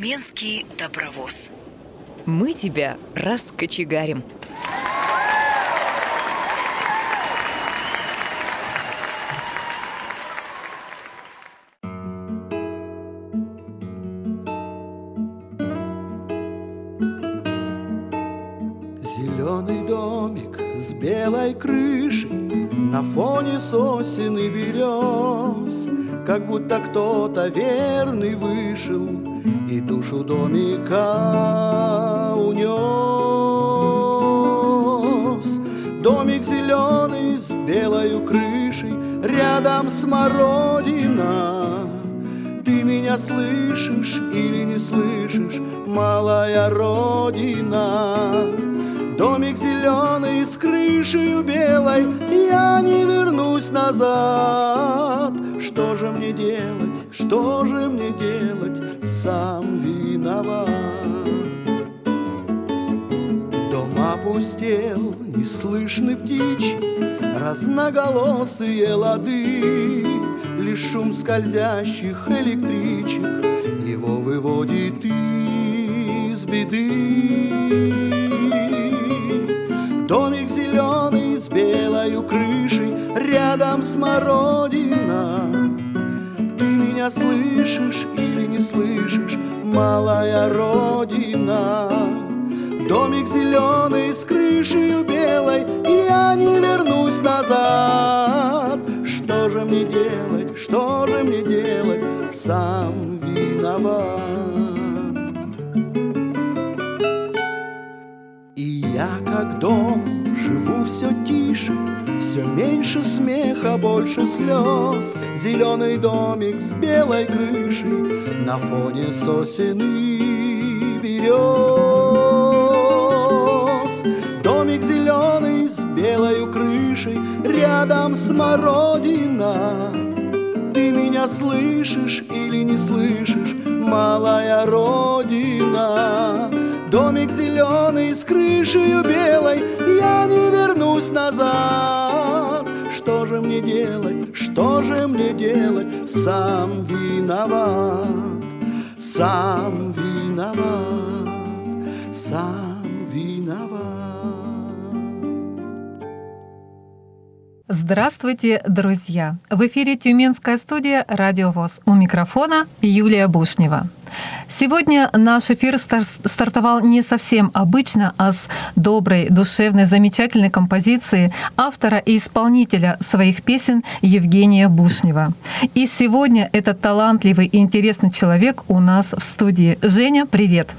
Тюменский добровоз. Мы тебя раскочегарим. Зеленый домик с белой крышей На фоне сосен и берез Как будто кто-то верный вышел И душу домика унес Домик зеленый с белой крышей Рядом смородина Ты меня слышишь или не слышишь, малая родина? Домик зеленый с крышей белой, я не вернусь назад. Что же мне делать, что же мне делать, сам виноват. Дом опустел, не слышны птичьи, разноголосые лады, Лишь шум скользящих электричек его выводит из беды. Домик зеленый с белой крышей, рядом смородина. Ты меня слышишь или слышишь, малая родина? Домик зеленый с крышей белой, я не вернусь назад. Что же мне делать, что же мне делать, сам виноват. И я как дом живу все тише, все меньше смеха, больше слез. Зеленый домик с белой крышей на фоне сосен и берез. Домик зеленый с белой крышей, рядом смородина. Ты меня слышишь или не слышишь, малая родина? Домик зеленый с крышей белой, я не вернусь назад. Что же мне делать, что же мне делать, сам виноват, сам виноват, сам Здравствуйте, друзья! В эфире Тюменская студия «Радио ВОЗ». У микрофона Юлия Бушнева. Сегодня наш эфир стар- стартовал не совсем обычно, а с доброй, душевной, замечательной композиции автора и исполнителя своих песен Евгения Бушнева. И сегодня этот талантливый и интересный человек у нас в студии. Женя, привет!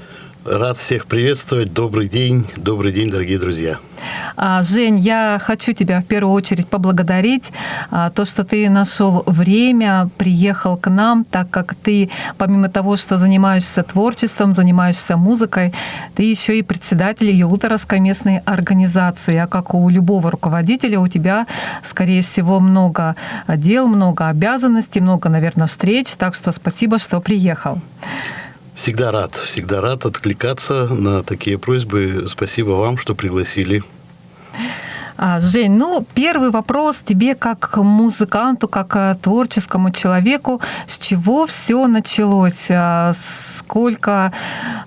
Рад всех приветствовать. Добрый день. Добрый день, дорогие друзья. А, Жень, я хочу тебя в первую очередь поблагодарить. а, То, что ты нашел время, приехал к нам, так как ты, помимо того, что занимаешься творчеством, занимаешься музыкой, ты еще и председатель Елуторовской местной организации. А как у любого руководителя, у тебя, скорее всего, много дел, много обязанностей, много, наверное, встреч. Так что спасибо, что приехал. Всегда рад, всегда рад откликаться на такие просьбы. Спасибо вам, что пригласили. А, Жень, ну, первый вопрос тебе как музыканту, как э, творческому человеку. С чего все началось? А, Сколько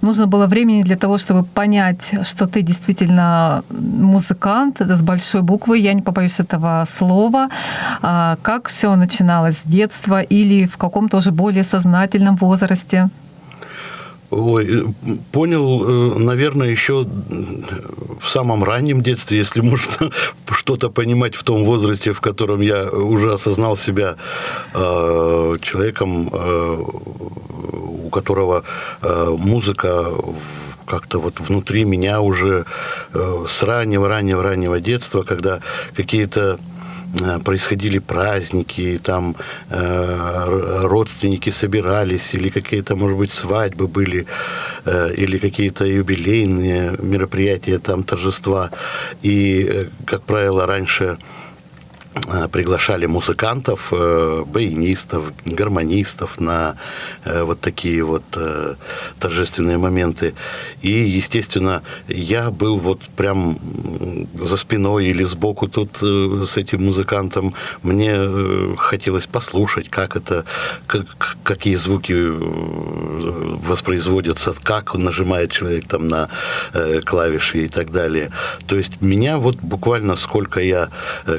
нужно было времени для того, чтобы понять, что ты действительно музыкант, с большой буквы, я не побоюсь этого слова. А, Как все начиналось с детства или в каком-то уже более сознательном возрасте? Ой, э, понял, э, наверное, еще в самом раннем детстве, если можно что-то понимать в том возрасте, в котором я уже осознал себя э, человеком, э, у которого э, музыка как-то вот внутри меня уже э, с раннего-раннего-раннего детства, когда какие-то происходили праздники, там э, родственники собирались, или какие-то, может быть, свадьбы были, э, или какие-то юбилейные мероприятия, там торжества. И, э, как правило, раньше Э, приглашали музыкантов, э, баянистов, гармонистов на э, вот такие вот торжественные моменты. И, естественно, я был вот прям за спиной или сбоку тут с этим музыкантом. Мне хотелось послушать, как это, как, какие звуки воспроизводятся, как нажимает человек там на клавиши и так далее. То есть меня вот буквально сколько я,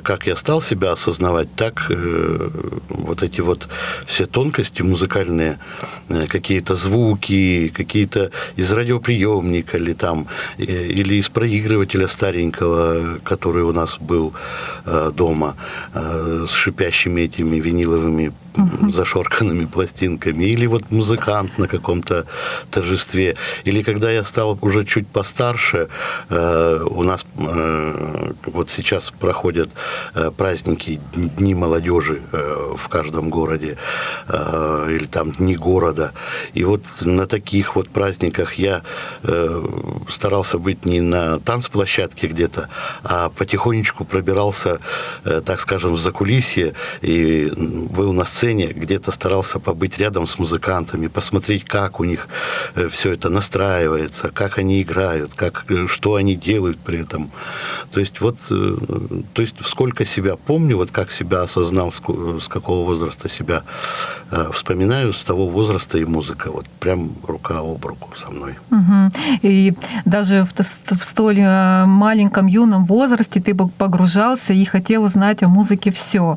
как я стал себя осознавать, так э, вот эти вот все тонкости музыкальные, э, какие-то звуки, какие-то из радиоприемника или там, э, или из проигрывателя старенького, который у нас был дома, с шипящими этими виниловыми uh-huh. зашорканными пластинками, или вот музыкант на каком-то торжестве, или когда я стал уже чуть постарше, э, у нас э, вот сейчас проходят э, праздники, дни молодежи э, в каждом городе, э, или там дни города, и вот на таких вот праздниках я э, старался быть не на танцплощадке где-то, а потихонечку пробирался, э, так скажем, в закулисье и был на сцене сцене, где-то старался побыть рядом с музыкантами, посмотреть, как у них э, все это настраивается, как они играют, как, э, что они делают при этом. То есть вот, э, то есть сколько себя помню, вот как себя осознал, с какого возраста себя вспоминаю, с того возраста и музыка, вот прям рука об руку со мной. И даже в, в столь маленьком юном возрасте ты погружался и хотел знать о музыке все.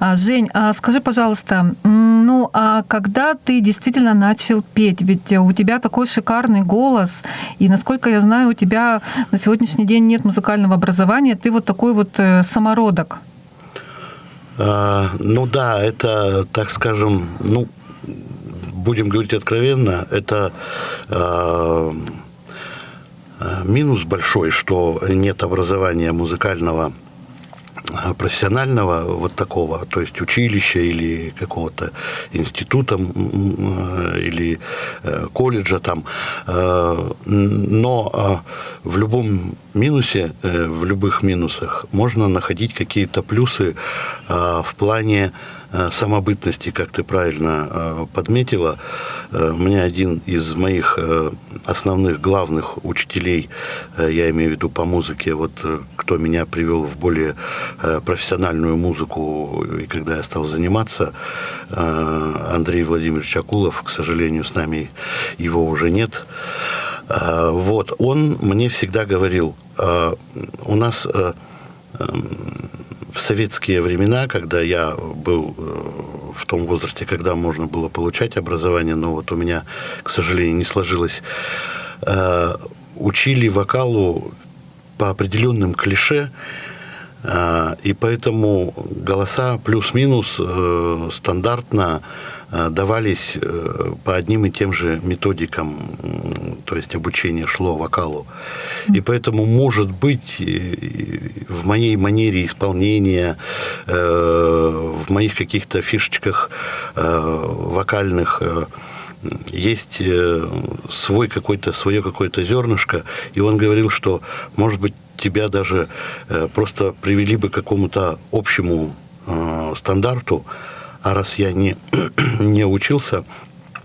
А, Жень, а скажи, пожалуйста, пожалуйста, ну а когда ты действительно начал петь? Ведь у тебя такой шикарный голос, и насколько я знаю, у тебя на сегодняшний день нет музыкального образования, ты вот такой вот э, самородок. А, ну да, это, так скажем, ну, будем говорить откровенно, это а, минус большой, что нет образования музыкального Э, профессионального вот такого, то есть училища или какого-то института э, или э, колледжа там. Но в любом минусе, в любых минусах можно находить какие-то плюсы в плане Э, самобытности, как ты правильно э, подметила. Э, мне один из моих основных главных учителей, я имею в виду по музыке, вот кто меня привел в более профессиональную музыку, и когда я стал заниматься, Андрей Владимирович Акулов, к сожалению, с нами его уже нет. Вот, он мне всегда говорил, у нас эм, в советские времена, когда я был э, в том возрасте, когда можно было получать образование, но вот у меня, к сожалению, не сложилось, э, учили вокалу по определенным клише, э, и поэтому голоса плюс-минус стандартно давались э, по одним и тем же методикам, то есть обучение шло вокалу. И поэтому, может быть, в моей манере исполнения, э, в моих каких-то фишечках вокальных есть свой какой-то, свое какое-то зернышко, и он говорил, что, может быть, тебя даже просто привели бы к какому-то общему стандарту, а раз я не, не учился,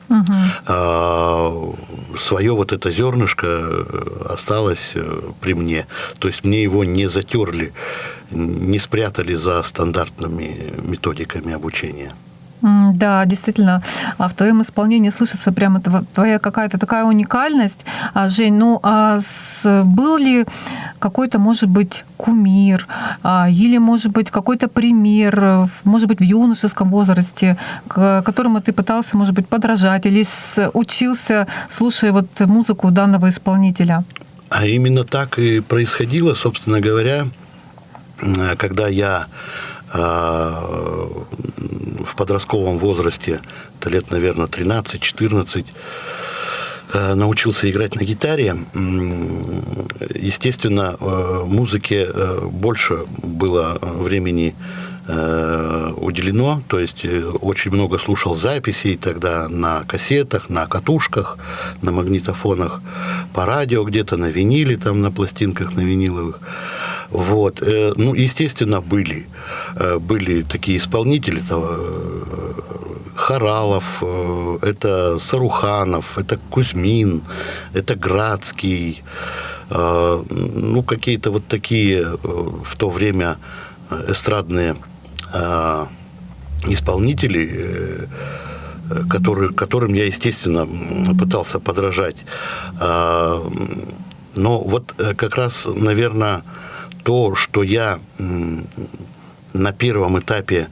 угу. а, свое вот это зернышко осталось э, при мне. То есть мне его не затерли, не спрятали за стандартными методиками обучения. Да, действительно, а в твоем исполнении слышится прямо твоя какая-то такая уникальность. А, Жень, ну а был ли какой-то, может быть, кумир, а, или, может быть, какой-то пример, может быть, в юношеском возрасте, к которому ты пытался, может быть, подражать, или учился, слушая вот музыку данного исполнителя? А именно так и происходило, собственно говоря, когда я в подростковом возрасте, это лет, наверное, 13-14, а, научился играть на гитаре. Естественно, а, музыке больше было времени уделено, то есть э, очень много слушал записей тогда на кассетах, на катушках, на магнитофонах, по радио где-то, на виниле, там на пластинках, на виниловых. Вот. Э, ну, естественно, были. Э, были такие исполнители, это Харалов, это Саруханов, это Кузьмин, это Градский, ну, какие-то вот такие в то время эстрадные исполнители, которые, которым я, естественно, пытался подражать. Но вот э, как раз, наверное, то, что я на первом этапе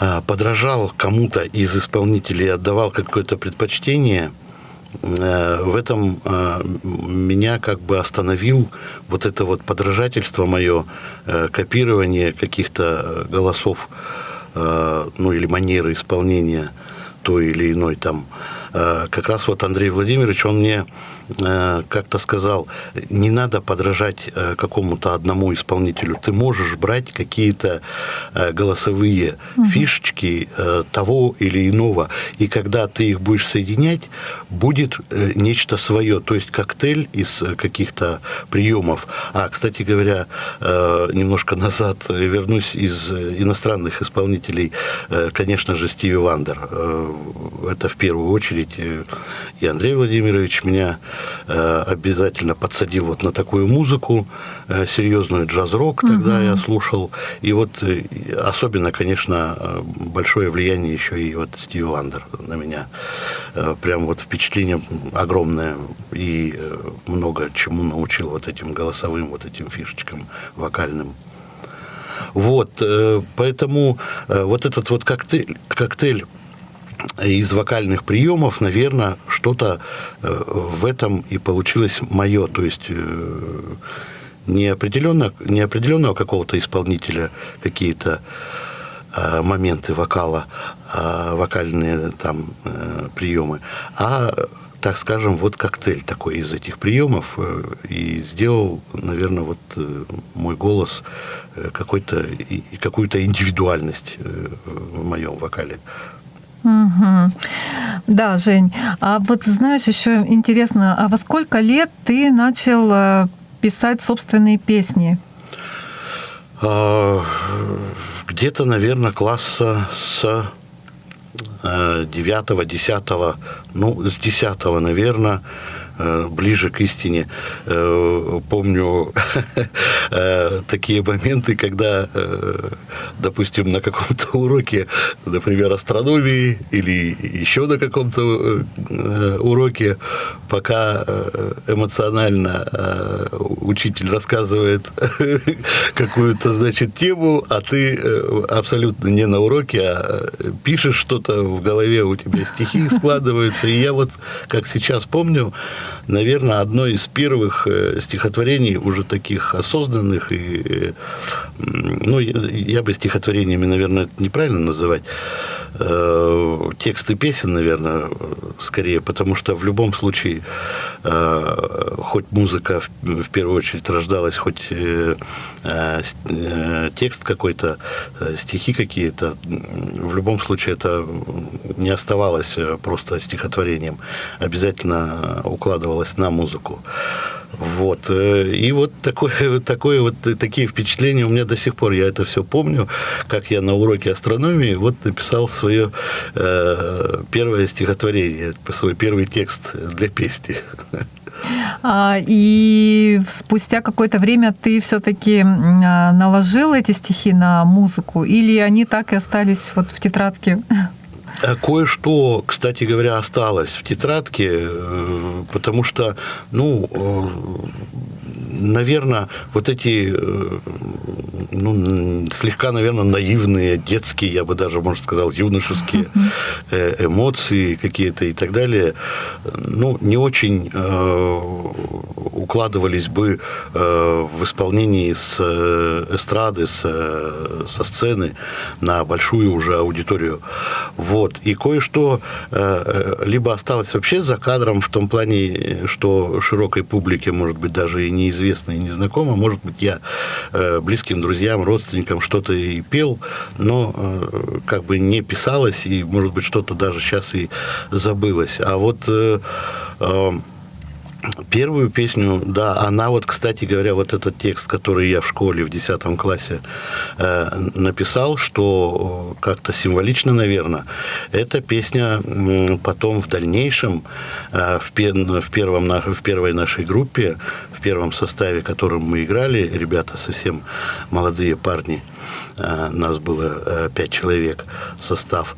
а, подражал кому-то из исполнителей, отдавал какое-то предпочтение, э, в этом а, меня как бы остановил вот это вот подражательство мое, э, копирование каких-то голосов, ну или манеры исполнения той или иной там. Как раз вот Андрей Владимирович, он мне Э, как-то сказал, не надо подражать э, какому-то одному исполнителю. Ты можешь брать какие-то э, голосовые угу. фишечки того или иного, и когда ты их будешь соединять, будет нечто свое, то есть коктейль из каких-то приемов. А, кстати говоря, немножко назад вернусь из иностранных исполнителей, конечно же, Стиви Вандер. Это в первую очередь и Андрей Владимирович меня Э, обязательно подсадил вот на такую музыку, э, серьезную джаз-рок тогда угу. я слушал. И вот э, особенно, конечно, большое влияние еще и вот Стиви Вандер на меня. Прям вот впечатление огромное и много чему научил вот этим голосовым, вот этим фишечкам вокальным. Вот, поэтому вот этот вот коктейль, коктейль из вокальных приемов, наверное, что-то э, в этом и получилось мое. То есть э, не, определенно, не определенного какого-то исполнителя какие-то э, моменты вокала, вокальные там приемы, а так скажем, вот коктейль такой из этих приемов и сделал, наверное, вот мой голос какой-то, какую-то индивидуальность в моем вокале. Угу. Да, Жень. А вот знаешь, еще интересно, а во сколько лет ты начал э, писать собственные песни? А, где-то, наверное, класса с э, девятого, десятого, ну, с десятого, наверное, ближе к истине. Э, помню э, такие моменты, когда, допустим, на каком-то уроке, например, астрономии или еще на каком-то уроке, пока эмоционально учитель рассказывает какую-то, значит, тему, а ты абсолютно не на уроке, а пишешь что-то в голове, у тебя стихи складываются. И я вот, как сейчас помню, наверное, одно из первых э, стихотворений, уже таких осознанных, и, э, ну, я бы стихотворениями, наверное, это неправильно называть, э, тексты песен, наверное, скорее, потому что в любом случае, хоть музыка в первую очередь рождалась, хоть текст какой-то, стихи какие-то, в любом случае это не оставалось просто стихотворением. Обязательно укладывалось накладывалось на музыку. Вот. Э, и вот такое, такое вот, такие впечатления у меня до сих пор. Я это все помню, как я на уроке астрономии вот написал свое э, первое стихотворение, свой первый текст для песни. А, и спустя какое-то время ты все-таки а, наложил эти стихи на музыку, или они так и остались вот в тетрадке? Кое-что, кстати говоря, осталось в тетрадке, э, потому что, ну, э, наверное, вот эти, ну, слегка, наверное, наивные, детские, я бы даже, может, сказал, юношеские эмоции какие-то и так далее, ну, не очень укладывались бы в исполнении с эстрады, с, со сцены на большую уже аудиторию. Вот. И кое-что э, э, либо осталось вообще за кадром в том плане, что широкой публике, может быть, даже и неизвестно, и незнакомо. Может быть, я э, близким друзьям, родственникам что-то и пел, но как бы не писалось, и, может быть, что-то даже сейчас и забылось. А вот Первую песню, да, она вот, кстати говоря, вот этот текст, который я в школе в 10 классе э, написал, что как-то символично, наверное, эта песня м, потом в дальнейшем э, в, пе- в, первом, в первой нашей группе, в первом составе, в котором мы играли, ребята совсем молодые парни, э, нас было э, пять человек состав,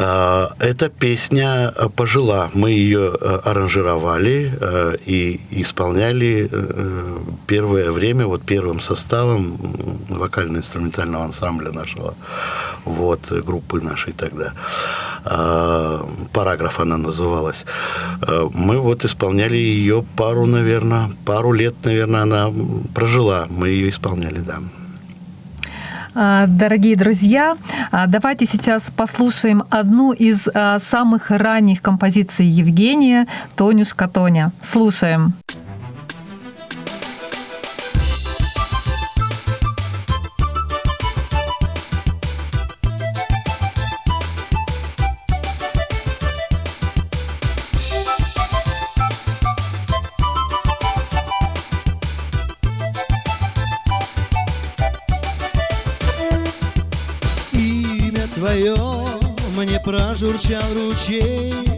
Эта песня э, пожила. Мы ее э, аранжировали э, и исполняли первое время вот первым составом вокально-инструментального ансамбля нашего, вот, группы нашей тогда. А, Параграф она называлась. Мы вот исполняли ее пару, наверное, пару лет, наверное, она прожила. Мы ее исполняли, да. А, Дорогие друзья, а, давайте сейчас послушаем одну из а, самых ранних композиций Евгения «Тонюшка Тоня». Слушаем. Имя мне прожурчал ручей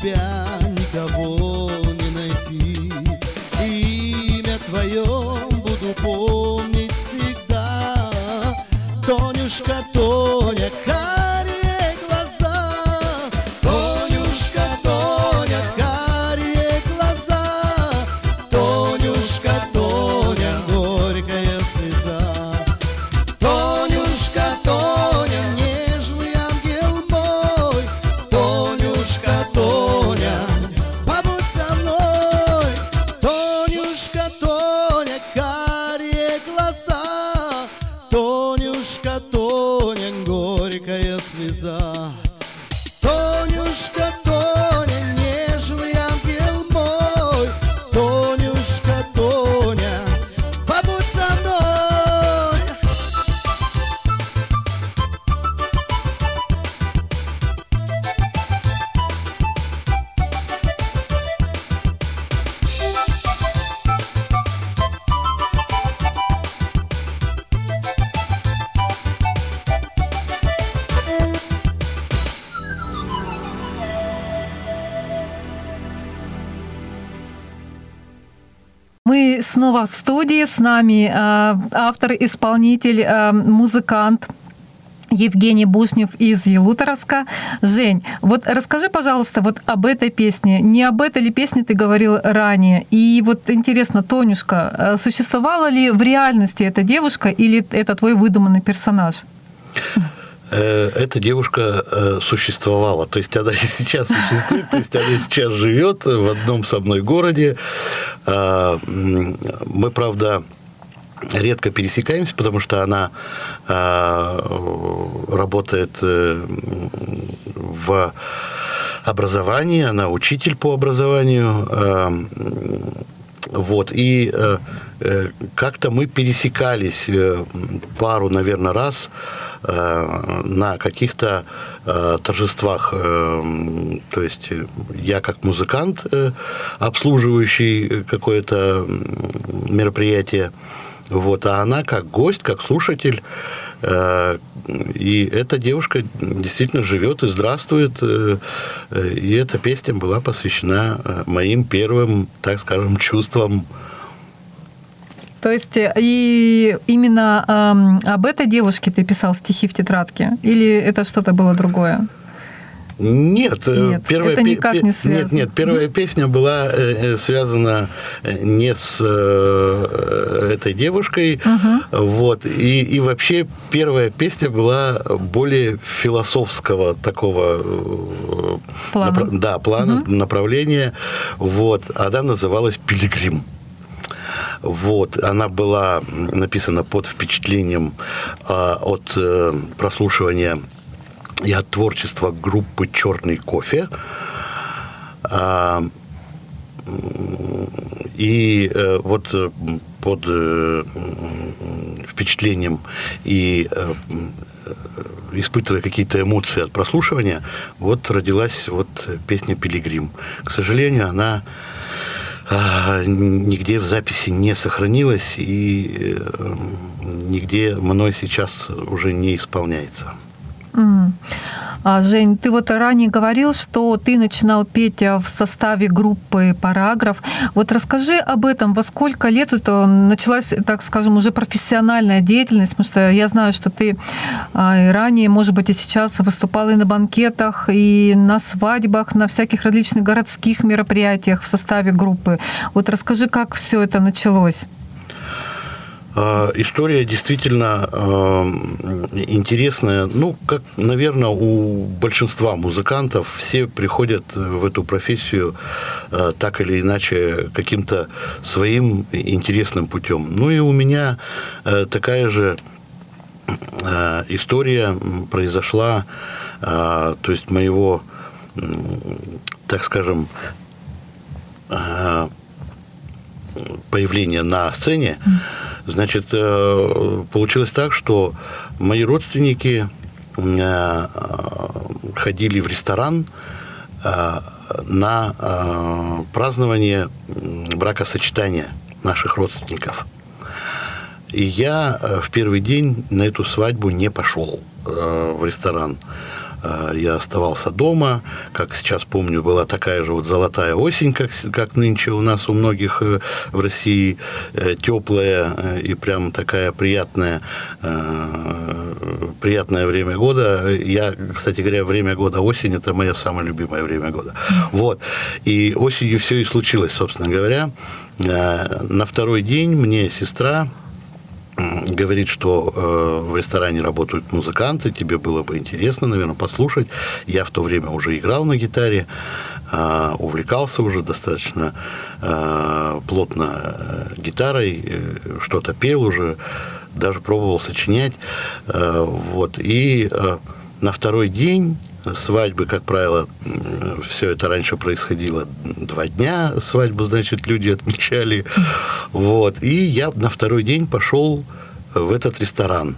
тебя студии, с нами э, автор, исполнитель, э, музыкант Евгений Бушнев из Елуторовска. Жень, вот расскажи, пожалуйста, вот об этой песне. Не об этой ли песне ты говорил ранее? И вот интересно, Тонюшка, э, существовала ли в реальности эта девушка или это твой выдуманный персонаж? Э, Эта девушка э, существовала, то есть она и сейчас существует, то есть она и сейчас живет в одном со мной городе. А, Мы, правда, редко пересекаемся, потому что она э, работает э, в образовании, она учитель по образованию. Э, вот, и как-то мы пересекались э, пару, наверное, раз э, на каких-то э, торжествах. Э, то есть э, я как музыкант, э, обслуживающий какое-то мероприятие, вот, а она как гость, как слушатель. Э, и эта девушка действительно живет и здравствует. э, э, И эта песня была посвящена э, моим первым, так скажем, чувствам. То есть э, и именно эм, об этой девушке ты писал стихи в тетрадке? Или это что-то было другое? Нет, э, Нет, первая это никак пе- не связано. Нет, нет, первая песня была э, э, связана э, не с э, этой девушкой, вот, и, и вообще первая песня была более философского такого э, Плана. напра- да, плана, направления, вот, она называлась «Пилигрим». Вот, она была написана под впечатлением а, от э, прослушивания и от творчества группы «Черный кофе». М, и э, вот э, под э, впечатлением и э, э, испытывая какие-то эмоции от прослушивания, вот родилась вот песня «Пилигрим». К сожалению, она нигде в записи не сохранилась и э, нигде мной сейчас уже не исполняется. А, Жень, ты вот ранее говорил, что ты начинал петь в составе группы «Параграф». Вот расскажи об этом. Во сколько лет это началась, так скажем, уже профессиональная деятельность? Потому что я знаю, что ты а, и ранее, может быть, и сейчас выступал и на банкетах, и на свадьбах, на всяких различных городских мероприятиях в составе группы. Вот расскажи, как все это началось. А, История действительно э, интересная. Ну, как, наверное, у большинства музыкантов все приходят в эту профессию э, так или иначе каким-то своим интересным путем. Ну и у меня э, такая же э, история произошла, то есть моего, так скажем, появления на сцене, значит, э, получилось так, что мои родственники э, ходили в ресторан э, на празднование бракосочетания наших родственников. И я в первый день на эту свадьбу не пошел в ресторан. Э, Я оставался дома. Как сейчас помню, была такая же вот золотая осень, как, как нынче у нас у многих э, в России, э, теплая и прям такая приятная, приятное время года. Я, кстати говоря, время года осень – это мое самое любимое время года. Вот. И осенью все и случилось, собственно говоря. На второй день мне сестра говорит, что э, в ресторане работают музыканты, тебе было бы интересно, наверное, послушать. Я в то время уже играл на гитаре, э, увлекался уже достаточно э, плотно э, гитарой, э, что-то пел уже, даже пробовал сочинять. Э, вот. И э, на второй день свадьбы, как правило, все это раньше происходило два дня, свадьбу, значит, люди отмечали. Вот. И я на второй день пошел в этот ресторан.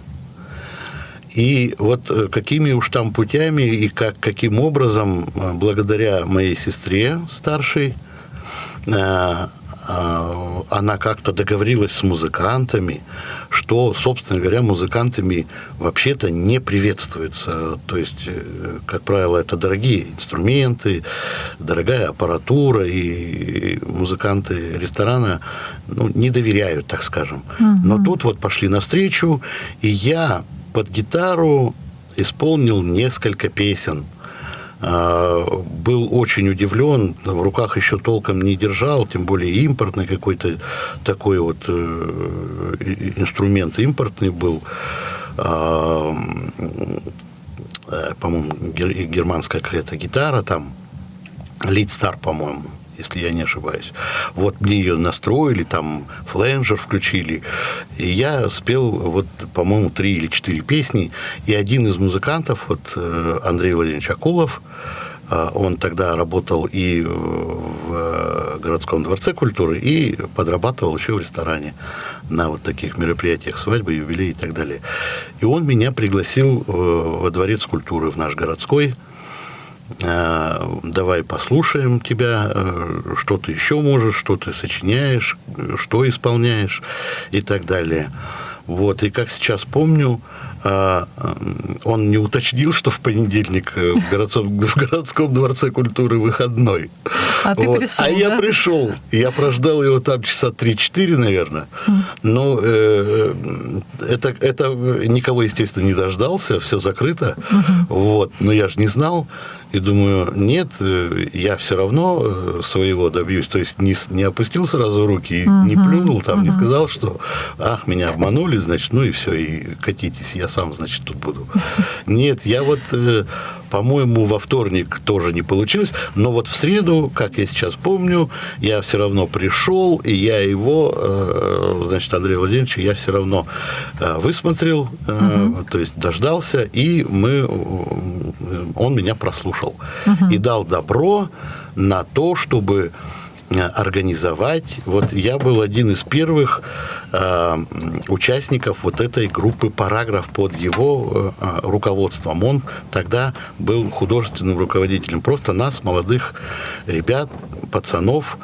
И вот э, какими уж там путями и как, каким образом, э, благодаря моей сестре старшей, э, она как-то договорилась с музыкантами, что, собственно говоря, музыкантами вообще-то не приветствуется. То есть, э, как правило, это дорогие инструменты, дорогая аппаратура, и музыканты ресторана ну, не доверяют, так скажем. Но тут вот пошли навстречу, и я под гитару исполнил несколько песен. А, Был очень удивлен, в руках еще толком не держал, тем более импортный какой-то такой вот э, инструмент импортный был. А, э, По-моему, гер- германская какая-то гитара там, Лид Стар, по-моему, если я не ошибаюсь. Вот мне ее настроили, там фленджер включили, и я спел, вот, по-моему, три или четыре песни, и один из музыкантов, вот э, Андрей Владимирович Акулов, э, он тогда работал и в городском дворце культуры, и подрабатывал еще в ресторане на вот таких мероприятиях, свадьбы, юбилей и так далее. И он меня пригласил во дворец культуры в наш городской, Э, давай послушаем тебя, э, что ты еще можешь, что ты сочиняешь, что исполняешь и так далее. Вот, и как сейчас помню, э, он не уточнил, что в понедельник в городском, в городском дворце культуры выходной. А ты пришел, А да? я пришел. Я прождал его там часа 3-4, наверное. Но э, это, это никого, естественно, не дождался, все закрыто. Вот. Но я же не знал. И думаю, нет, э, я все равно э, своего добьюсь. То есть не, не опустил сразу руки, uh не плюнул там, uh не сказал, что ах, меня обманули, значит, ну и все, и катитесь, я сам, значит, тут буду. Нет, я вот, э, по-моему, во вторник тоже не получилось, но вот в среду, как я сейчас помню, я все равно пришел, и я его, значит, Андрея Владимировича, я все равно высмотрел, uh то есть дождался, и мы, он меня прослушал слушал угу. и дал добро на то, чтобы организовать. Вот я был один из первых э, участников вот этой группы «Параграф» под его э, руководством. Он тогда был художественным руководителем. Просто нас, молодых ребят, пацанов,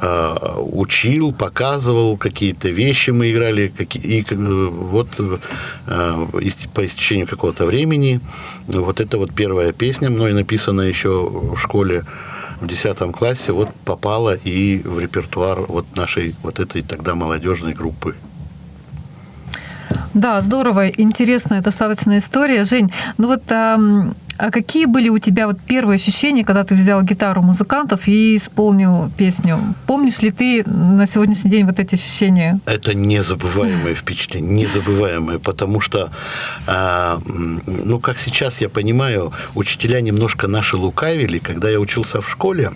э, учил, показывал какие-то вещи мы играли. Какие, и вот э, по истечению какого-то времени вот эта вот первая песня, мной написанная еще в школе, в 10 классе вот попала и в репертуар вот нашей вот этой тогда молодежной группы. Да, здорово, интересная достаточно история. Жень, ну вот а какие были у тебя вот первые ощущения, когда ты взял гитару музыкантов и исполнил песню? Помнишь ли ты на сегодняшний день вот эти ощущения? Это незабываемое впечатление, незабываемое, потому что, а, ну, как сейчас я понимаю, учителя немножко наши лукавили, когда я учился в школе,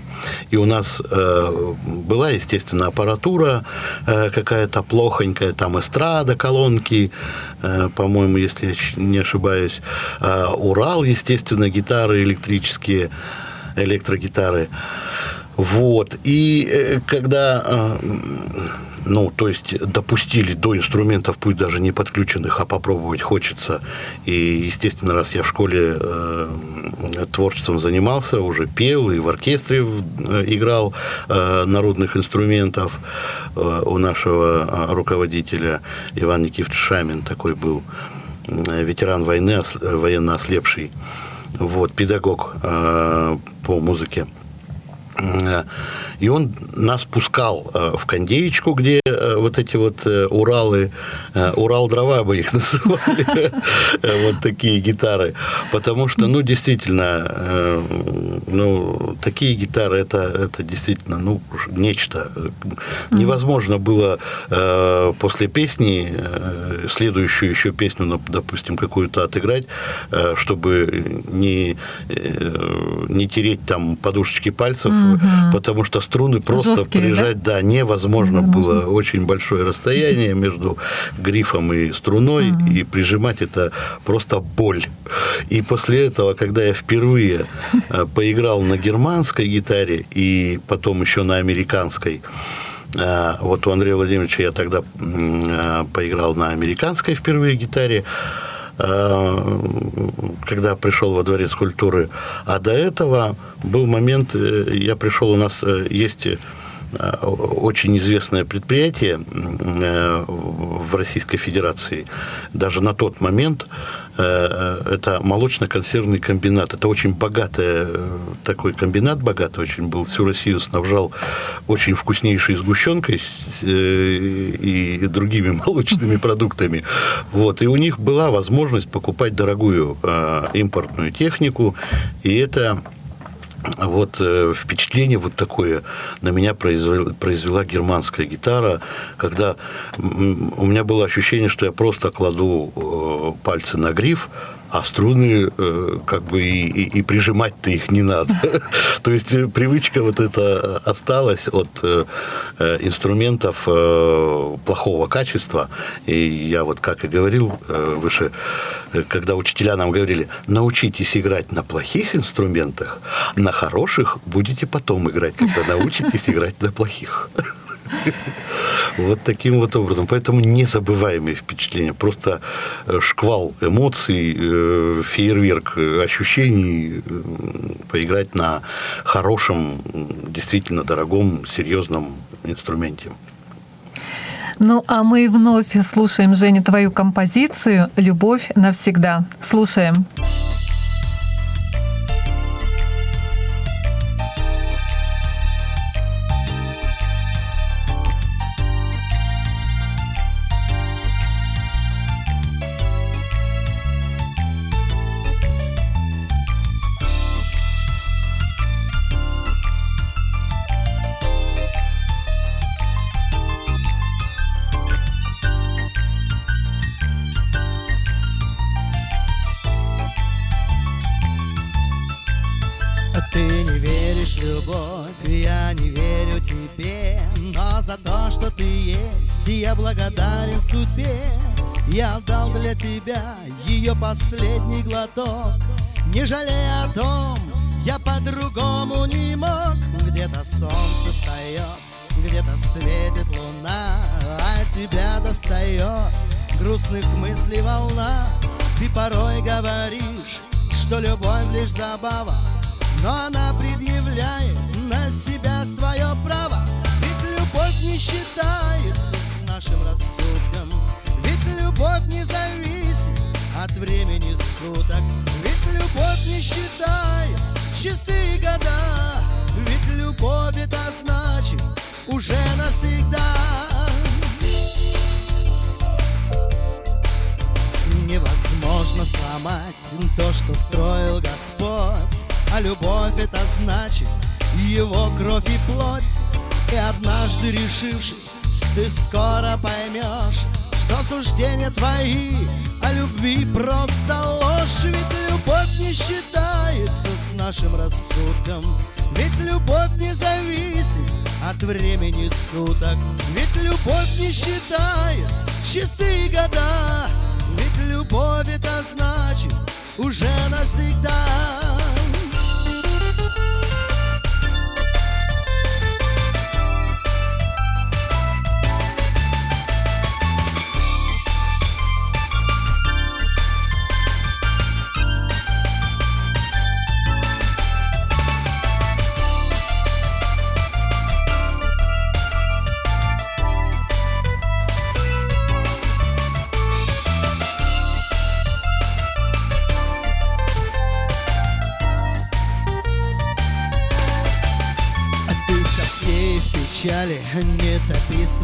и у нас э, была, естественно, аппаратура э, какая-то плохонькая, там эстрада, колонки, э, по-моему, если я не ошибаюсь, э, Урал, естественно, гитары электрические, электрогитары. Вот. И э, когда э, ну, то есть допустили до инструментов, пусть даже не подключенных, а попробовать хочется. И, естественно, раз я в школе э, творчеством занимался, уже пел и в оркестре э, играл э, народных инструментов э, у нашего руководителя Иван Никифович Шамин такой был, ветеран войны, военно ослепший, вот, педагог э, по музыке. Э, и он нас пускал э, в кондеечку, где э, вот эти вот Уралы, Урал-дрова бы их называли, вот такие гитары. Потому что, ну, действительно, ну, такие гитары, это, это действительно, ну, нечто. Невозможно было после песни, следующую еще песню, ну, допустим, какую-то отыграть, чтобы не, не тереть там подушечки пальцев, угу. потому что струны просто Жесткие, прижать, да, да невозможно, невозможно было. Очень большое расстояние между грифом и струной, угу. и прижимать это просто боль. И после этого, когда я впервые э, поиграл на германской гитаре и потом еще на американской, э, вот у Андрея Владимировича я тогда э, поиграл на американской впервые гитаре, когда пришел во дворец культуры. А до этого был момент, я пришел, у нас есть очень известное предприятие в Российской Федерации. Даже на тот момент это молочно-консервный комбинат. Это очень богатый такой комбинат, богатый очень был. Всю Россию снабжал очень вкуснейшей сгущенкой и другими молочными продуктами. Вот. И у них была возможность покупать дорогую импортную технику. И это вот э, впечатление вот такое на меня произвела, произвела германская гитара, когда у меня было ощущение, что я просто кладу э, пальцы на гриф, а струны э, как бы и, и, и прижимать-то их не надо. То есть э, привычка вот эта осталась от э, э, инструментов э, плохого качества. И я вот как и говорил э, выше, э, когда учителя нам говорили, научитесь играть на плохих инструментах, на хороших будете потом играть, когда научитесь играть на плохих. Вот таким вот образом. Поэтому незабываемые впечатления. Просто э, шквал эмоций, э, фейерверк ощущений поиграть на хорошем, действительно дорогом, серьезном инструменте. Ну, а мы вновь слушаем, Женя, твою композицию «Любовь навсегда». Слушаем. Слушаем. Не о том, я по-другому не мог. Где-то солнце встает, где-то светит луна А тебя достает грустных мыслей волна. Ты порой говоришь, что любовь лишь забава Но она предъявляет на себя свое право. Ведь любовь не считается с нашим рассудком Ведь любовь не зависит от времени суток. Ведь любовь не считает часы и года. Ведь любовь это значит уже навсегда. Невозможно сломать то, что строил Господь. А любовь это значит его кровь и плоть. И однажды решившись, ты скоро поймешь Что суждения твои о любви просто ложь Ведь любовь не считается с нашим рассудком. Ведь любовь не зависит от времени суток. Ведь любовь не считает часы и года. Ведь любовь это значит уже навсегда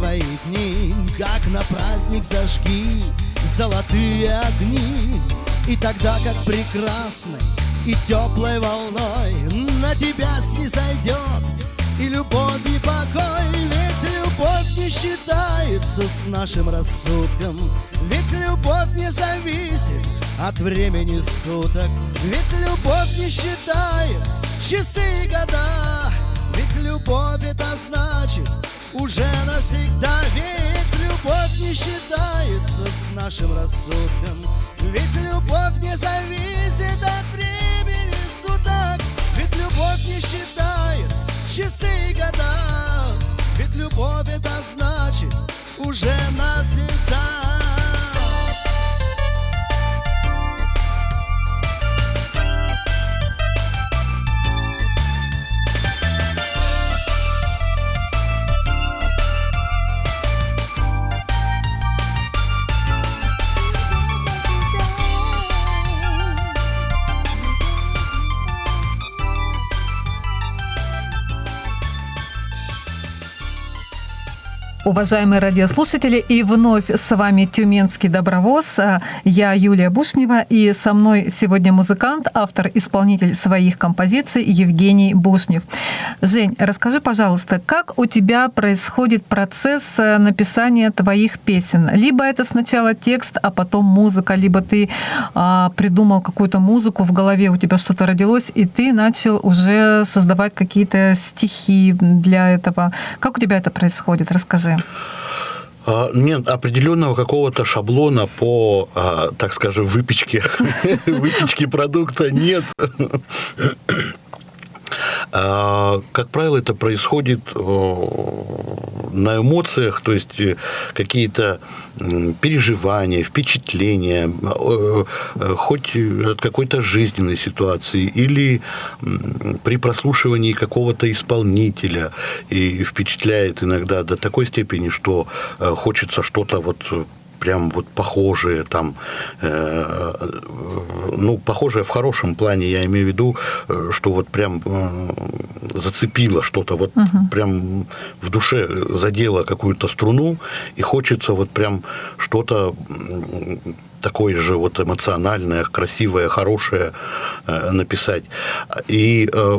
свои дни Как на праздник зажги Золотые огни. И тогда как прекрасной И теплой волной На тебя снизойдет И любовь, и покой. Ведь любовь не считается С нашим рассудком. Ведь любовь не зависит От времени суток. Ведь любовь не считает Часы и года. Ведь любовь это значит уже навсегда Ведь любовь не считается с нашим рассудком. Ведь любовь не зависит от времени суток. Ведь любовь не считает часы и года. Ведь любовь это значит уже навсегда Уважаемые радиослушатели, и вновь с вами Тюменский добровоз. Я Юлия Бушнева, и со мной сегодня музыкант, автор, исполнитель своих композиций Евгений Бушнев. Жень, расскажи, пожалуйста, как у тебя происходит процесс э, написания твоих песен? Либо это сначала текст, а потом музыка, либо ты а, придумал какую-то музыку в голове, у тебя что-то родилось, и ты начал уже создавать какие-то стихи для этого. Как у тебя это происходит? Расскажи. А, Нет определенного какого-то шаблона по, а, так скажем, выпечке, выпечке продукта нет. А, Как правило, это происходит э, на эмоциях, то есть э, какие-то переживания, впечатления, э, хоть от какой-то жизненной ситуации или при прослушивании какого-то исполнителя. И впечатляет иногда до такой степени, что хочется что-то вот прям вот похожие там, э, ну, похожие в хорошем плане, я имею в виду, э, что вот прям э, зацепило что-то, вот Мгм. прям в душе задело какую-то струну, и хочется вот прям что-то такое же вот эмоциональное, красивое, хорошее э, написать. И э,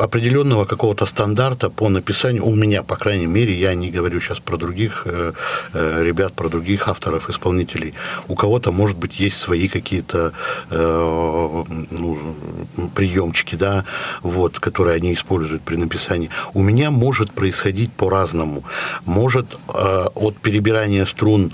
определенного какого-то стандарта по написанию у меня, по крайней мере, я не говорю сейчас про других э, ребят, про других авторов, исполнителей. У кого-то, может быть, есть свои какие-то ну, приемчики, да, вот, которые они используют при написании. У меня может происходить по-разному. Может от перебирания струн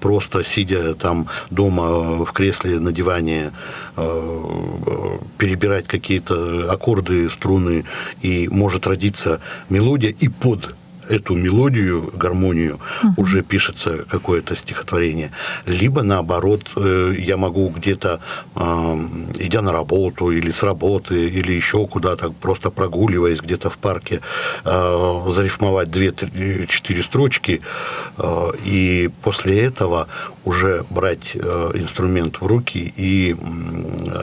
просто сидя там дома э, в кресле на диване э, перебирать какие-то аккорды, струны, и может родиться мелодия, и под эту мелодию, гармонию уже пишется какое-то стихотворение. Либо наоборот, э, я могу где-то, идя на работу или с работы, или еще куда-то, просто прогуливаясь где-то в парке, зарифмовать 2-4 строчки, и после этого уже брать э, инструмент в руки и э,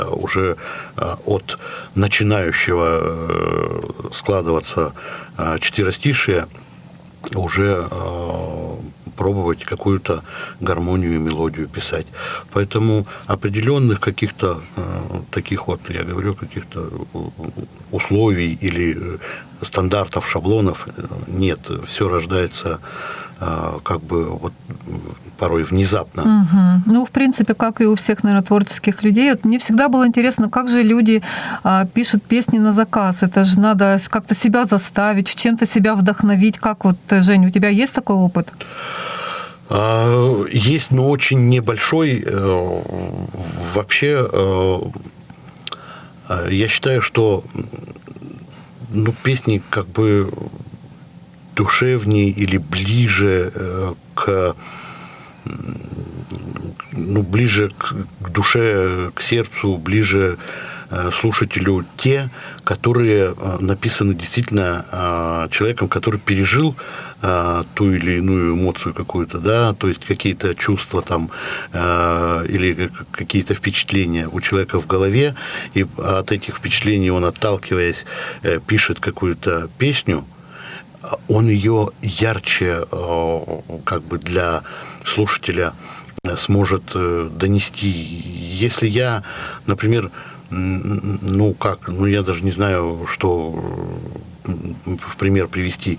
уже э, от начинающего складываться четверостишия уже пробовать какую-то гармонию и мелодию писать. Поэтому определенных каких-то э, таких вот, я говорю, каких-то условий или стандартов, шаблонов нет. Все рождается как бы вот порой внезапно. Мгм. Ну, в принципе, как и у всех, наверное, творческих людей. Вот мне всегда было интересно, как же люди а, пишут песни на заказ. Это же надо как-то себя заставить, в чем-то себя вдохновить. Как вот, э, Жень, у тебя есть такой опыт? А, Есть, но очень небольшой. э, Вообще, э, я считаю, что ну, песни как бы душевнее или ближе э, к ну, ближе к, душе, к сердцу, ближе э, слушателю те, которые э, написаны действительно человеком, который пережил ту или иную эмоцию какую-то, да, то есть какие-то чувства там или как- какие-то впечатления у человека в голове, и от этих впечатлений он, отталкиваясь, пишет какую-то песню, он ее ярче э, как бы для слушателя э, сможет э, донести. Если я, например, ну как, ну я даже не знаю, что в пример привести.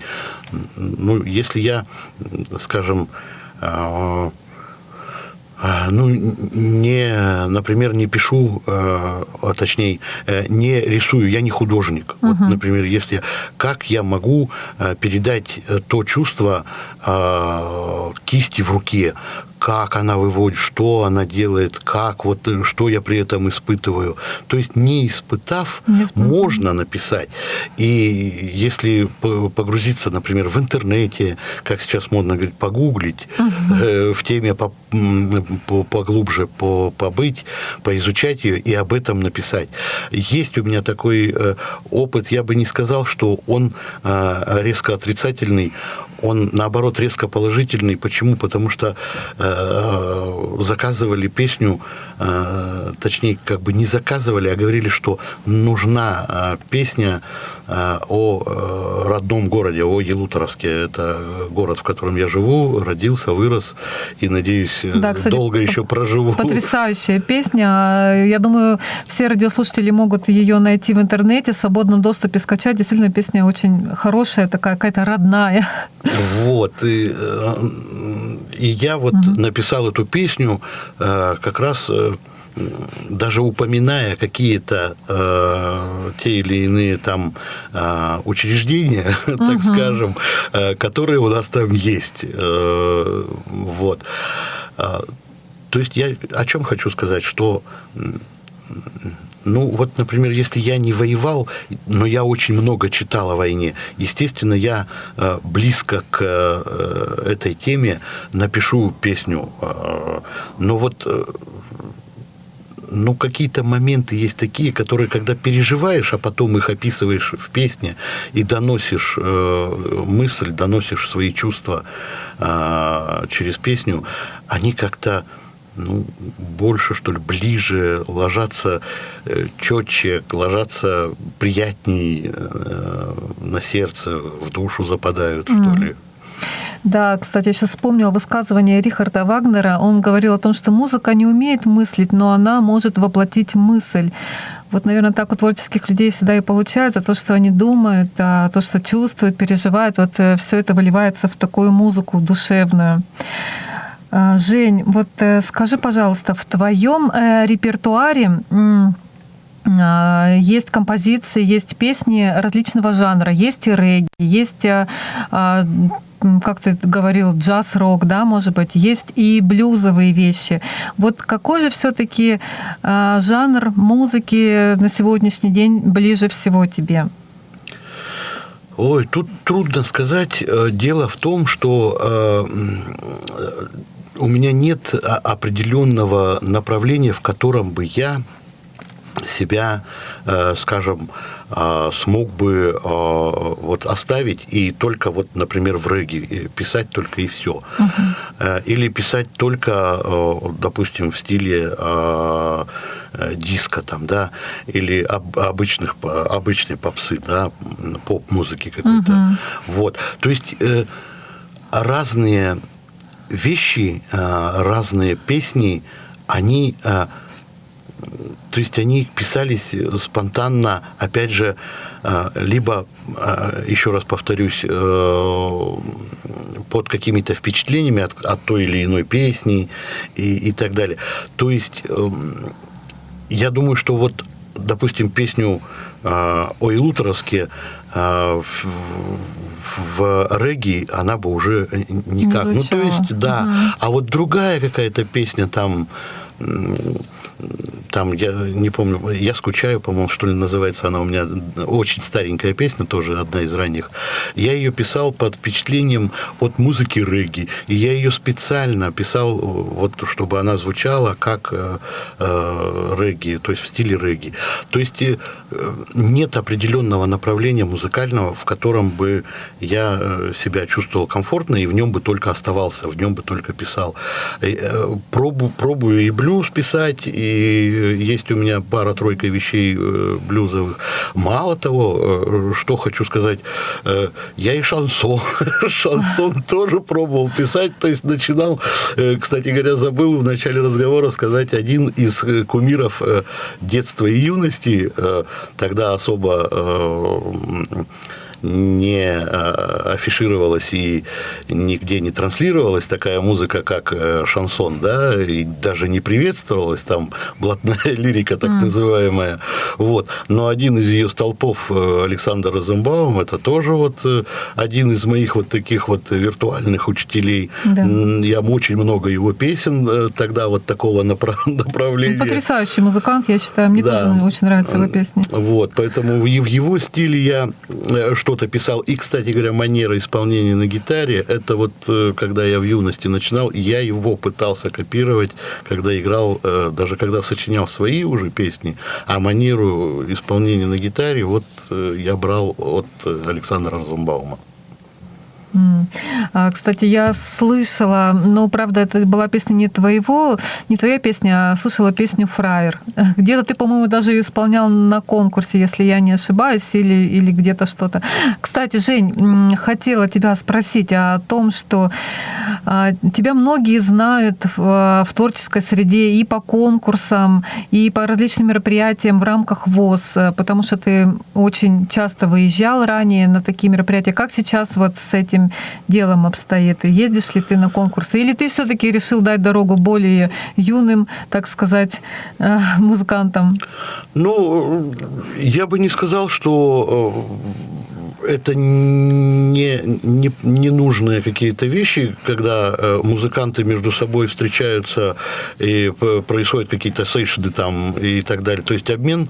Ну, если я, скажем, Ну, не, например, не пишу, э, а точнее, э, не рисую, я не художник. Вот, например, если как я могу э, передать то чувство э, кисти в руке, как она выводит, что она делает, как вот э, что я при этом испытываю. То есть не испытав, Не испытав. можно написать. И если по- погрузиться, например, в интернете, как сейчас модно говорить, погуглить, э, в теме по- м, по- поглубже по- побыть, поизучать ее и об этом написать. Есть у меня такой э, опыт, я бы не сказал, что он э, резко отрицательный, он наоборот резко положительный. Почему? Потому что э, заказывали песню э, точнее, как бы не заказывали, а говорили, что нужна э, песня э, о э, родном городе, о Елуторовске. Это город, в котором я живу, родился, вырос и, надеюсь, э, Да, кстати, долго еще проживу. Потрясающая песня. Я думаю, все радиослушатели могут ее найти в интернете, в свободном доступе скачать. Действительно, песня очень хорошая, такая какая-то родная. Вот. И, э, и я вот написал эту песню э, как раз даже упоминая какие-то э, те или иные там э, учреждения, так скажем, э, которые у нас там есть. Э, вот. А, то есть я о чем хочу сказать, что ну, вот, например, если я не воевал, но я очень много читал о войне, естественно, я э, близко к э, этой теме напишу песню. Э, но вот э, ну, какие-то моменты есть такие, которые, когда переживаешь, а потом их описываешь в песне и доносишь э, мысль, доносишь свои чувства э, через песню, они как-то ну, больше, что ли, ближе, ложатся э, четче, ложатся приятней э, на сердце, в душу западают, что ли. Да, кстати, я сейчас вспомнила высказывание Рихарда Вагнера. Он говорил о том, что музыка не умеет мыслить, но она может воплотить мысль. Вот, наверное, так у творческих людей всегда и получается. То, что они думают, а то, что чувствуют, переживают, вот все это выливается в такую музыку душевную. А, Жень, вот э, скажи, пожалуйста, в твоем э, репертуаре есть композиции, есть песни различного жанра, есть и регги, есть, а, м, как ты говорил, джаз-рок, да, может быть, есть и блюзовые вещи. Вот какой же все-таки жанр музыки на сегодняшний день ближе всего тебе? Ой, тут трудно сказать. Э, Дело в том, что э, э, у меня нет определенного направления, в котором бы я себя, э, скажем, э, смог бы э, вот оставить и только вот, например, в э, писать только и все. Или писать только, допустим, в стиле диска там, да, или об- обычных, обычной попсы, да, м, поп-музыки какой-то. Вот. То есть разные вещи, разные песни, они то есть они писались спонтанно, опять же, э, либо, э, еще раз повторюсь, э, под какими-то впечатлениями от, от той или иной песни и, и так далее. То есть эм, я думаю, что вот, допустим, песню о Илуторовске э, в, в регги она бы уже никак. Не ну, то есть, да. А вот другая какая-то песня там там, я не помню, я скучаю, по-моему, что ли, называется она у меня, очень старенькая песня, тоже одна из ранних. Я ее писал под впечатлением от музыки регги, и я ее специально писал, вот, чтобы она звучала как э, э, регги, то есть в стиле регги. То есть э, нет определенного направления музыкального, в котором бы я э, себя чувствовал комфортно, и в нем бы только оставался, в нем бы только писал. Э, э, Пробу, пробую и блюз писать, и есть у меня пара-тройка вещей э, блюзовых. Мало того, э, что хочу сказать, э, я и шансон, шансон тоже пробовал писать, то есть начинал, э, кстати говоря, забыл в начале разговора сказать один из э, кумиров э, детства и юности, э, тогда особо э, не э, афишировалась и нигде не транслировалась такая музыка, как э, шансон, да, и даже не приветствовалась там блатная лирика, так называемая. Вот. Но один из ее столпов, э, Александр Розенбаум, это тоже вот один из моих вот таких вот виртуальных учителей. Да. Я очень много его песен тогда вот такого напра- направления. Ну, Потрясающий музыкант, я считаю. Мне Да. тоже очень нравятся его песни. Вот, поэтому в его стиле я что-то писал. И, кстати говоря, манера исполнения на гитаре, это вот э, когда я в юности начинал, я его пытался копировать, когда играл, э, даже когда сочинял свои уже песни, а манеру исполнения на гитаре вот э, я брал от Александра Розенбаума. А, Кстати, я слышала, но правда это была песня не твоего, не твоя песня, а слышала песню «Фраер». Где-то ты, по-моему, даже ее исполнял на конкурсе, если я не ошибаюсь, или, или где-то что-то. Кстати, Жень, хотела тебя спросить о том, что а, тебя многие знают в, творческой среде и по конкурсам, и по различным мероприятиям в рамках ВОЗ, потому что ты очень часто выезжал ранее на такие мероприятия. Как сейчас вот с этим делом обстоит? И Ездишь ли ты на конкурсы? Или ты все-таки решил дать дорогу более юным, так сказать, э, музыкантам? Ну, я бы не сказал, что э, это не, не, ненужные какие-то вещи, когда э, музыканты между собой встречаются и происходят какие-то сейшеды там и так далее. То есть обмен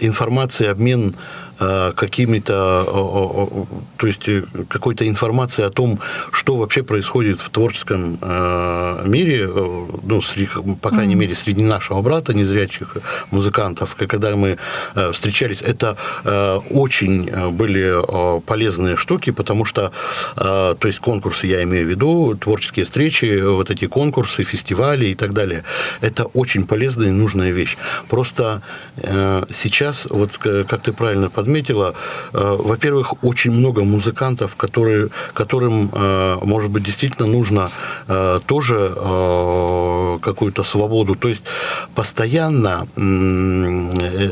информацией, обмен какими-то, э, э, то есть э, какой-то информацией о том, что вообще происходит в творческом э, мире, э, ну, среди, по крайней мере, среди нашего брата, незрячих музыкантов, когда мы э, встречались, это э, очень э, были э, полезные штуки, потому что, э, то есть конкурсы, я имею в виду, творческие встречи, вот эти конкурсы, фестивали и так далее, это очень полезная и нужная вещь. Просто э, сейчас, вот как ты правильно подметила, э, во-первых, очень много музыкантов, которые, которым, э, может быть, действительно нужно э, тоже какую-то свободу. То есть постоянно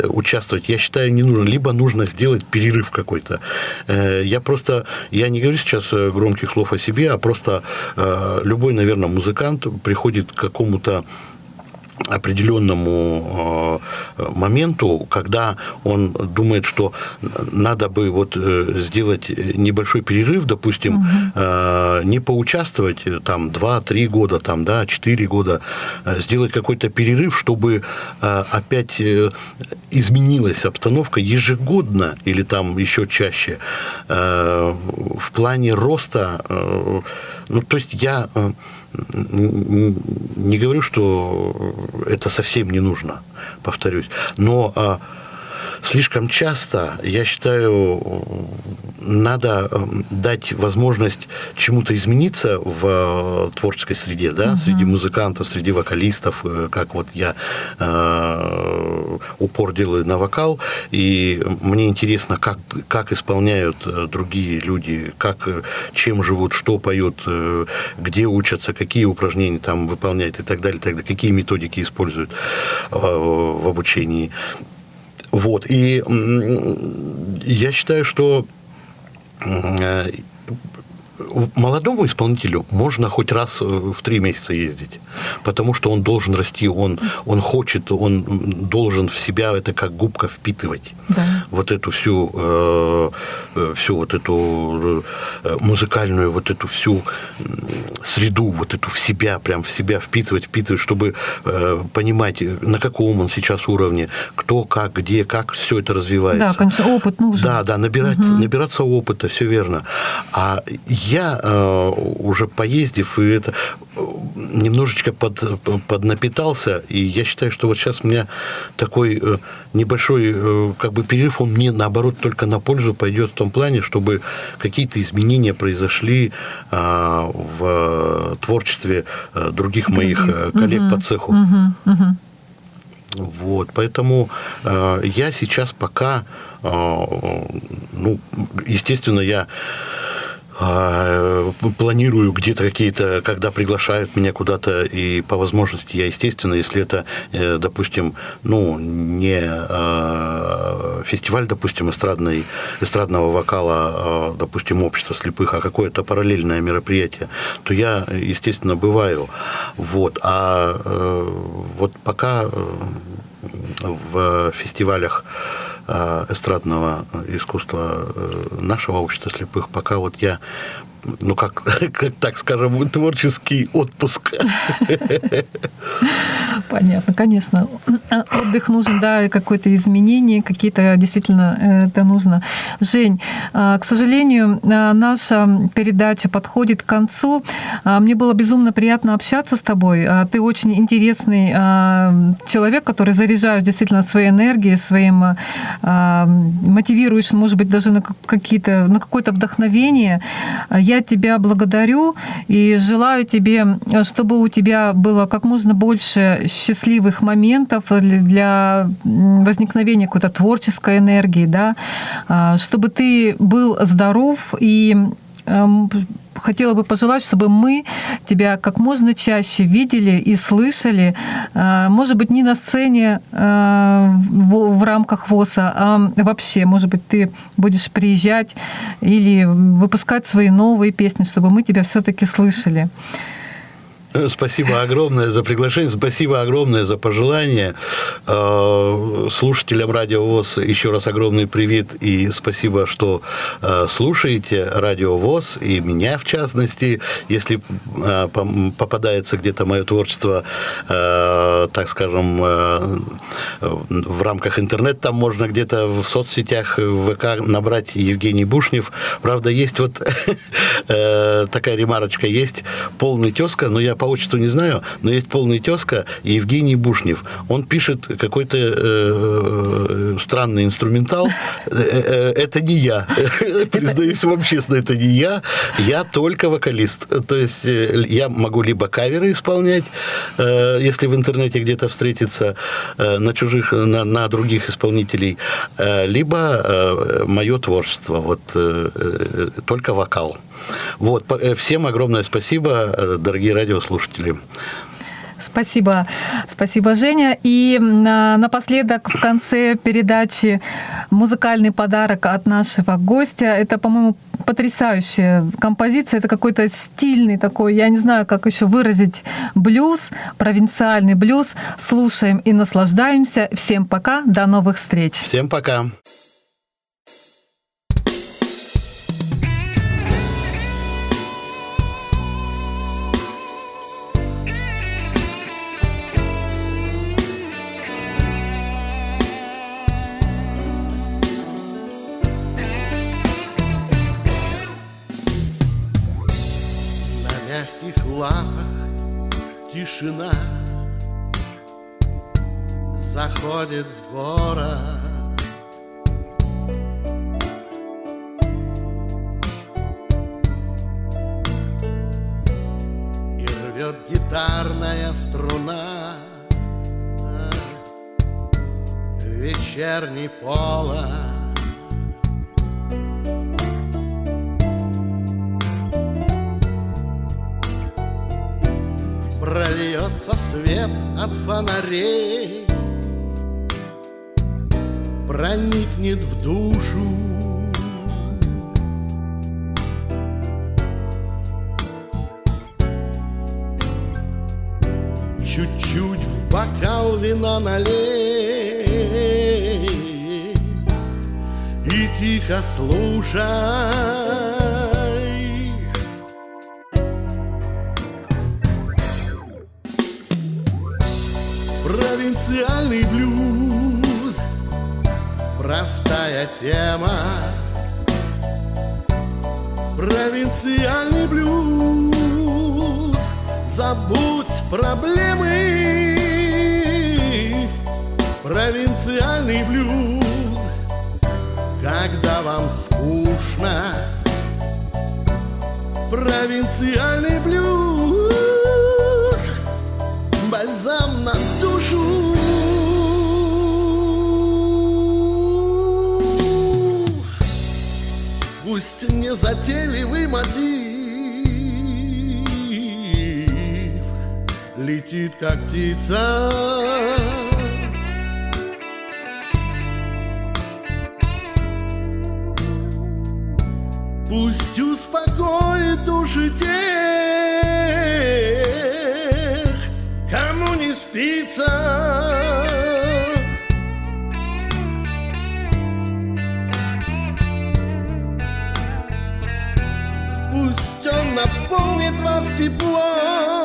участвовать, я считаю, не нужно. Либо нужно сделать перерыв какой-то. Я просто, я не говорю сейчас громких слов о себе, а просто любой, наверное, музыкант приходит к какому-то определенному э, моменту, когда он думает, что надо бы вот э, сделать небольшой перерыв, допустим, э, не поучаствовать там 2-3 года, там, да, 4 года, э, сделать какой-то перерыв, чтобы опять изменилась обстановка ежегодно или там еще чаще в плане роста. Ну, то есть я не говорю, что это совсем не нужно, повторюсь, но а, слишком часто, я считаю, надо э, дать возможность чему-то измениться в э, творческой среде, да, среди музыкантов, среди вокалистов, э, как вот я э, упор делаю на вокал, и мне интересно, как, как исполняют другие люди, как, чем живут, что поют, где учатся, какие упражнения там выполняют и так далее, и так далее, какие методики используют э, в обучении. Вот. И я считаю, что э, молодому исполнителю можно хоть раз э, в три месяца ездить, потому что он должен расти, он, он хочет, он должен в себя это как губка впитывать. Да. Вот эту всю, э, э, всю вот эту э, музыкальную, вот эту всю среду, вот эту в себя, прям в себя впитывать, впитывать, чтобы э, понимать, на каком он сейчас уровне, кто, как, где, как все это развивается. Да, конечно, опыт нужен. Да, да, набирать, набираться опыта, все верно. А я э, уже поездив, и это э, немножечко под, поднапитался, и я считаю, что вот сейчас у меня такой э, небольшой э, как бы перерыв, он мне наоборот только на пользу пойдет в том плане, чтобы какие-то изменения произошли э, в творчестве э, других моих э, коллег по цеху. Мгм, мгм. Вот, поэтому э, я сейчас пока, э, ну, естественно, я планирую где-то какие-то, когда приглашают меня куда-то, и по возможности я, естественно, если это, э, допустим, ну, не э, фестиваль, допустим, эстрадный, эстрадного вокала, э, допустим, общество слепых, а какое-то параллельное мероприятие, то я, естественно, бываю. Вот. А э, вот пока э, в фестивалях э, эстрадного искусства э, нашего общества слепых, пока вот я, ну как, как так скажем, творческий отпуск. Понятно, конечно. А Отдых нужен, да, какое-то изменение, какие-то действительно это нужно. Жень, а, к сожалению, а, наша передача подходит к концу. Мне было безумно приятно общаться с тобой. Ты очень интересный человек, который заряжаешь действительно своей энергией, своим мотивируешь, может быть, даже на как- какие-то на какое-то вдохновение. Я тебя благодарю и желаю тебе, чтобы у тебя было как можно больше счастливых моментов для возникновения какой-то творческой энергии, да, а, чтобы ты был здоров и эм, хотела бы пожелать, чтобы мы тебя как можно чаще видели и слышали, а, может быть, не на сцене а, в, рамках ВОСа, а вообще, может быть, ты будешь приезжать или выпускать свои новые песни, чтобы мы тебя все-таки слышали. Э, спасибо огромное за приглашение, спасибо огромное за пожелание. Э, слушателям Радио ВОЗ еще раз огромный привет и спасибо, что э, слушаете Радио ВОЗ и меня в частности. Если попадается где-то мое творчество, так скажем, в рамках интернета, там можно где-то в соцсетях, в ВК набрать Евгений Бушнев. Правда, есть вот такая ремарочка, есть полный тезка, но я по отчеству не знаю, но есть полный тезка Евгений Бушнев. Он пишет какой-то э, э странный инструментал. Э, это не я. Признаюсь вам честно, это не я. Я только вокалист. То есть я могу либо каверы исполнять, если в интернете где-то встретиться на чужих, на, на других исполнителей, либо мое творчество. Вот только вокал. Вот. Всем огромное спасибо, дорогие радиослушатели. Спасибо, спасибо, Женя. И напоследок в конце передачи музыкальный подарок от нашего гостя. Это, по-моему, потрясающая композиция. Это какой-то стильный такой, я не знаю, как еще выразить, блюз, провинциальный блюз. Слушаем и наслаждаемся. Всем пока, до новых встреч. Всем пока. Тишина заходит в город. И рвет гитарная струна вечерний полок. Прольется свет от фонарей. Проникнет в душу. Чуть-чуть в бокал вина налей И тихо слушай проблемы. Провинциальный блюз. Когда вам скучно. Провинциальный блюз. Бальзам на душу. Пусть не затейливый мотив Летит как птица. Пусть успокоит души тех, кому не спится. Наполнит вас теплом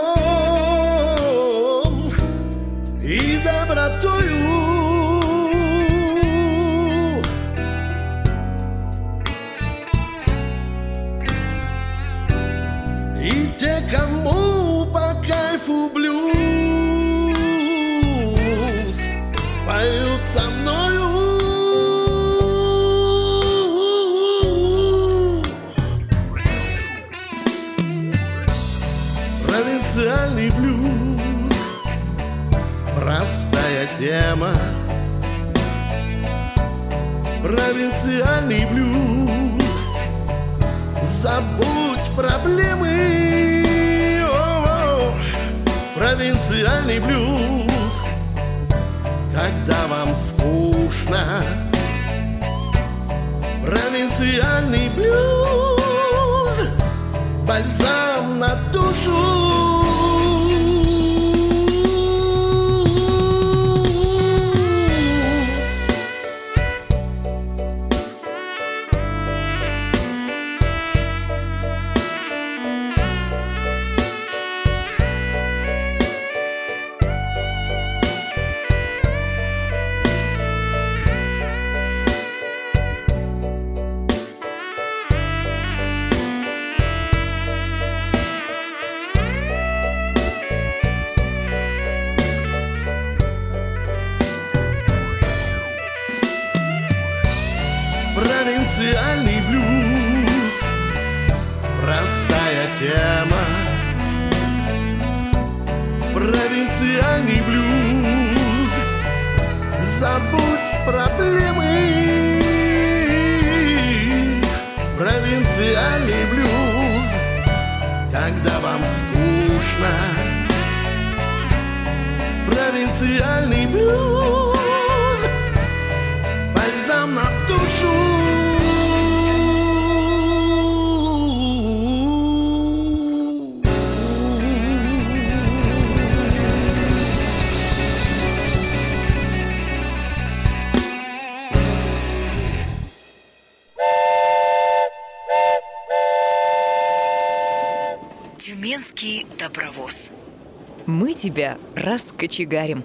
печальный блюз. Когда вам скучно Провинциальный блюз Бальзам на душу. тебя раскочегарим.